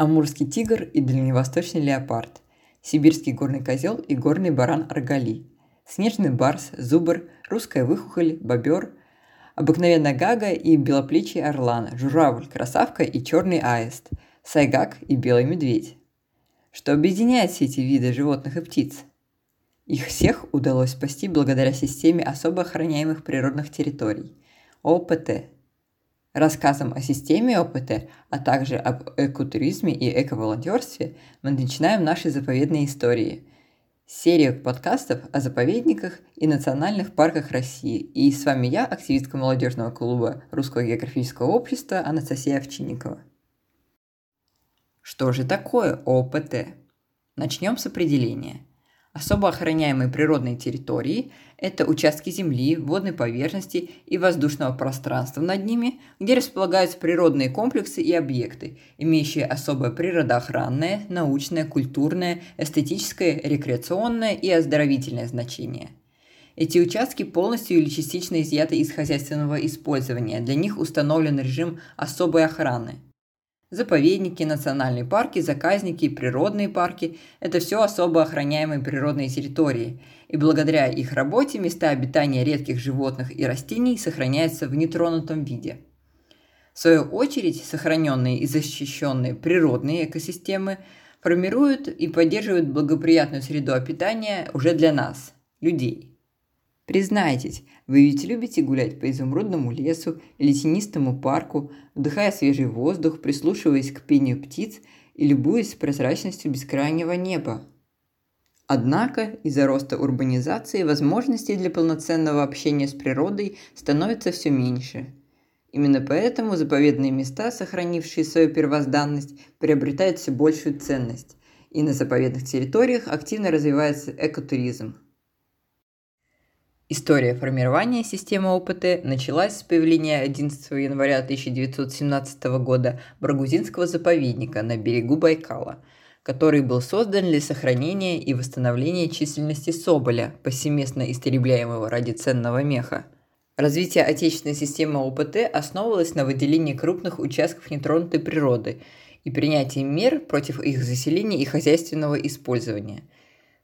амурский тигр и дальневосточный леопард, сибирский горный козел и горный баран Аргали, снежный барс, зубр, русская выхухоль, бобер, обыкновенная гага и белоплечий орлан, журавль, красавка и черный аист, сайгак и белый медведь. Что объединяет все эти виды животных и птиц? Их всех удалось спасти благодаря системе особо охраняемых природных территорий – ОПТ. Рассказом о системе ОПТ, а также об экотуризме и эковолонтерстве мы начинаем наши заповедные истории – серию подкастов о заповедниках и национальных парках России. И с вами я, активистка молодежного клуба Русского географического общества Анастасия Овчинникова. Что же такое ОПТ? Начнем с определения – Особо охраняемые природные территории – это участки земли, водной поверхности и воздушного пространства над ними, где располагаются природные комплексы и объекты, имеющие особое природоохранное, научное, культурное, эстетическое, рекреационное и оздоровительное значение. Эти участки полностью или частично изъяты из хозяйственного использования, для них установлен режим особой охраны – Заповедники, национальные парки, заказники, природные парки – это все особо охраняемые природные территории, и благодаря их работе места обитания редких животных и растений сохраняются в нетронутом виде. В свою очередь, сохраненные и защищенные природные экосистемы формируют и поддерживают благоприятную среду обитания уже для нас, людей. Признайтесь, вы ведь любите гулять по изумрудному лесу или тенистому парку, вдыхая свежий воздух, прислушиваясь к пению птиц и любуясь прозрачностью бескрайнего неба. Однако из-за роста урбанизации возможностей для полноценного общения с природой становится все меньше. Именно поэтому заповедные места, сохранившие свою первозданность, приобретают все большую ценность, и на заповедных территориях активно развивается экотуризм – История формирования системы ОПТ началась с появления 11 января 1917 года Баргузинского заповедника на берегу Байкала, который был создан для сохранения и восстановления численности соболя, повсеместно истребляемого ради ценного меха. Развитие отечественной системы ОПТ основывалось на выделении крупных участков нетронутой природы и принятии мер против их заселения и хозяйственного использования –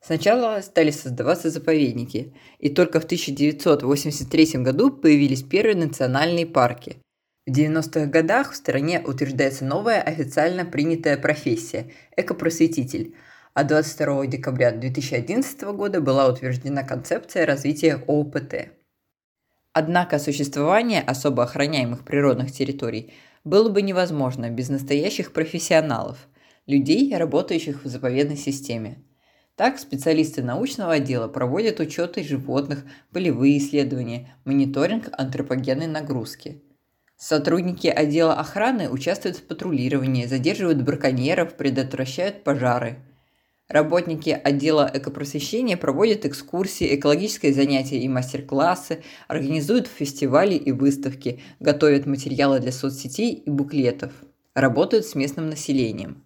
Сначала стали создаваться заповедники, и только в 1983 году появились первые национальные парки. В 90-х годах в стране утверждается новая официально принятая профессия – экопросветитель, а 22 декабря 2011 года была утверждена концепция развития ОПТ. Однако существование особо охраняемых природных территорий было бы невозможно без настоящих профессионалов – людей, работающих в заповедной системе – так, специалисты научного отдела проводят учеты животных, полевые исследования, мониторинг антропогенной нагрузки. Сотрудники отдела охраны участвуют в патрулировании, задерживают браконьеров, предотвращают пожары. Работники отдела экопросвещения проводят экскурсии, экологические занятия и мастер-классы, организуют фестивали и выставки, готовят материалы для соцсетей и буклетов, работают с местным населением –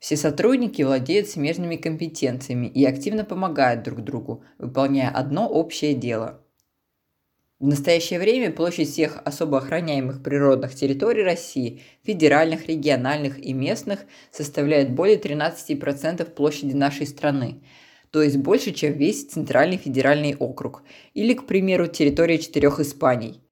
все сотрудники владеют смежными компетенциями и активно помогают друг другу, выполняя одно общее дело. В настоящее время площадь всех особо охраняемых природных территорий России, федеральных, региональных и местных, составляет более 13% площади нашей страны, то есть больше, чем весь Центральный федеральный округ, или, к примеру, территория четырех Испаний.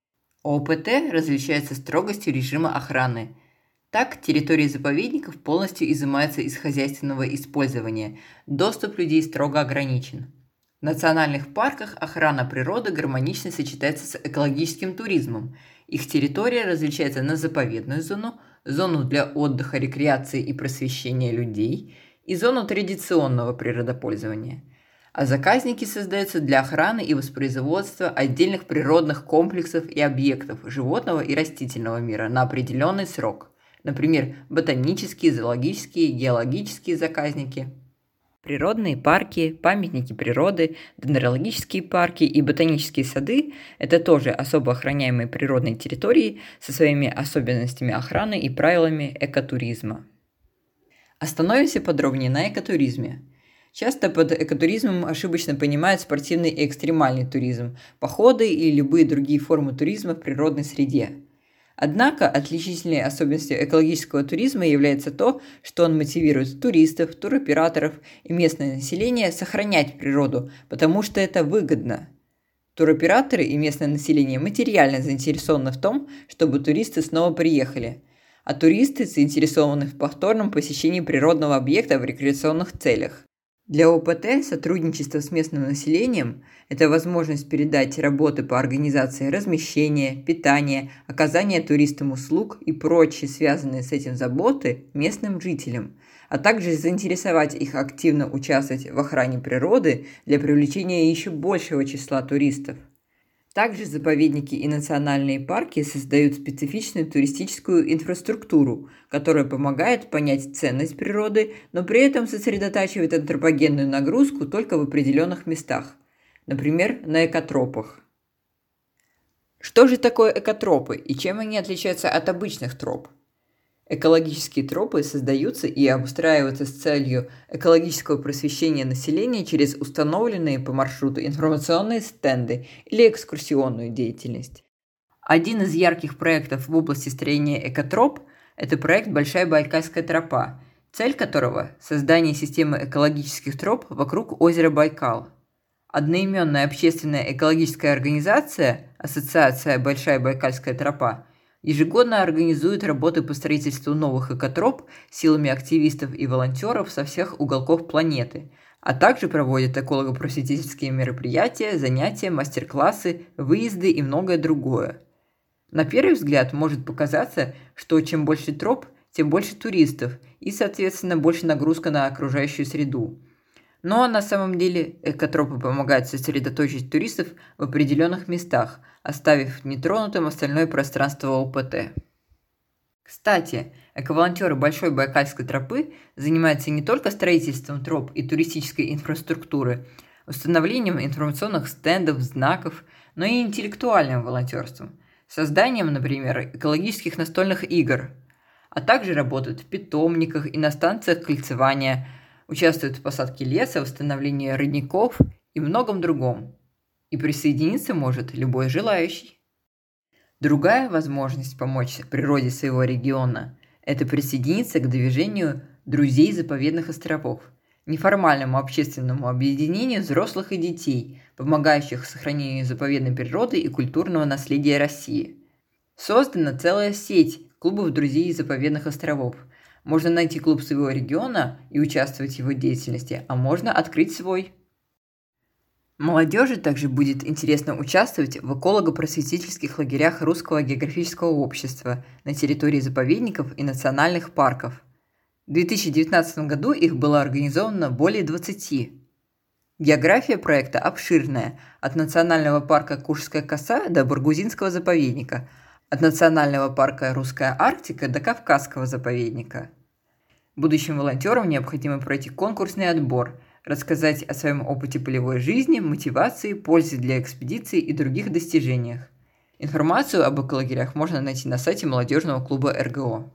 ОПТ различается строгостью режима охраны – так, территории заповедников полностью изымаются из хозяйственного использования, доступ людей строго ограничен. В национальных парках охрана природы гармонично сочетается с экологическим туризмом. Их территория различается на заповедную зону, зону для отдыха, рекреации и просвещения людей и зону традиционного природопользования. А заказники создаются для охраны и воспроизводства отдельных природных комплексов и объектов животного и растительного мира на определенный срок – например, ботанические, зоологические, геологические заказники. Природные парки, памятники природы, дендрологические парки и ботанические сады – это тоже особо охраняемые природные территории со своими особенностями охраны и правилами экотуризма. Остановимся подробнее на экотуризме. Часто под экотуризмом ошибочно понимают спортивный и экстремальный туризм, походы и любые другие формы туризма в природной среде – Однако отличительной особенностью экологического туризма является то, что он мотивирует туристов, туроператоров и местное население сохранять природу, потому что это выгодно. Туроператоры и местное население материально заинтересованы в том, чтобы туристы снова приехали, а туристы заинтересованы в повторном посещении природного объекта в рекреационных целях. Для ОПТ сотрудничество с местным населением – это возможность передать работы по организации размещения, питания, оказания туристам услуг и прочие связанные с этим заботы местным жителям, а также заинтересовать их активно участвовать в охране природы для привлечения еще большего числа туристов. Также заповедники и национальные парки создают специфичную туристическую инфраструктуру, которая помогает понять ценность природы, но при этом сосредотачивает антропогенную нагрузку только в определенных местах, например, на экотропах. Что же такое экотропы и чем они отличаются от обычных троп? Экологические тропы создаются и обустраиваются с целью экологического просвещения населения через установленные по маршруту информационные стенды или экскурсионную деятельность. Один из ярких проектов в области строения экотроп – это проект «Большая Байкальская тропа», цель которого – создание системы экологических троп вокруг озера Байкал. Одноименная общественная экологическая организация Ассоциация «Большая Байкальская тропа» ежегодно организует работы по строительству новых экотроп силами активистов и волонтеров со всех уголков планеты, а также проводит эколого-просветительские мероприятия, занятия, мастер-классы, выезды и многое другое. На первый взгляд может показаться, что чем больше троп, тем больше туристов и, соответственно, больше нагрузка на окружающую среду. Но на самом деле экотропы помогают сосредоточить туристов в определенных местах, оставив нетронутым остальное пространство ОПТ. Кстати, эковолонтеры Большой Байкальской тропы занимаются не только строительством троп и туристической инфраструктуры, установлением информационных стендов, знаков, но и интеллектуальным волонтерством, созданием, например, экологических настольных игр, а также работают в питомниках и на станциях кольцевания – участвует в посадке леса, восстановлении родников и многом другом. И присоединиться может любой желающий. Другая возможность помочь природе своего региона – это присоединиться к движению «Друзей заповедных островов», неформальному общественному объединению взрослых и детей, помогающих сохранению заповедной природы и культурного наследия России. Создана целая сеть клубов друзей заповедных островов – можно найти клуб своего региона и участвовать в его деятельности, а можно открыть свой. Молодежи также будет интересно участвовать в эколого-просветительских лагерях Русского географического общества на территории заповедников и национальных парков. В 2019 году их было организовано более 20. География проекта обширная, от национального парка Куршская коса до Баргузинского заповедника, от национального парка Русская Арктика до Кавказского заповедника – Будущим волонтерам необходимо пройти конкурсный отбор, рассказать о своем опыте полевой жизни, мотивации, пользе для экспедиции и других достижениях. Информацию об эколагерях можно найти на сайте молодежного клуба РГО.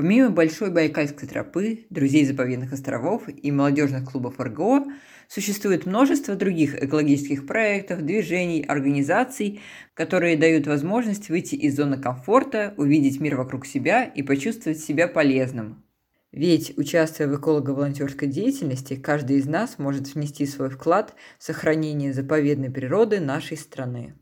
Помимо Большой Байкальской тропы, Друзей заповедных островов и молодежных клубов РГО, существует множество других экологических проектов, движений, организаций, которые дают возможность выйти из зоны комфорта, увидеть мир вокруг себя и почувствовать себя полезным. Ведь, участвуя в эколого-волонтерской деятельности, каждый из нас может внести свой вклад в сохранение заповедной природы нашей страны.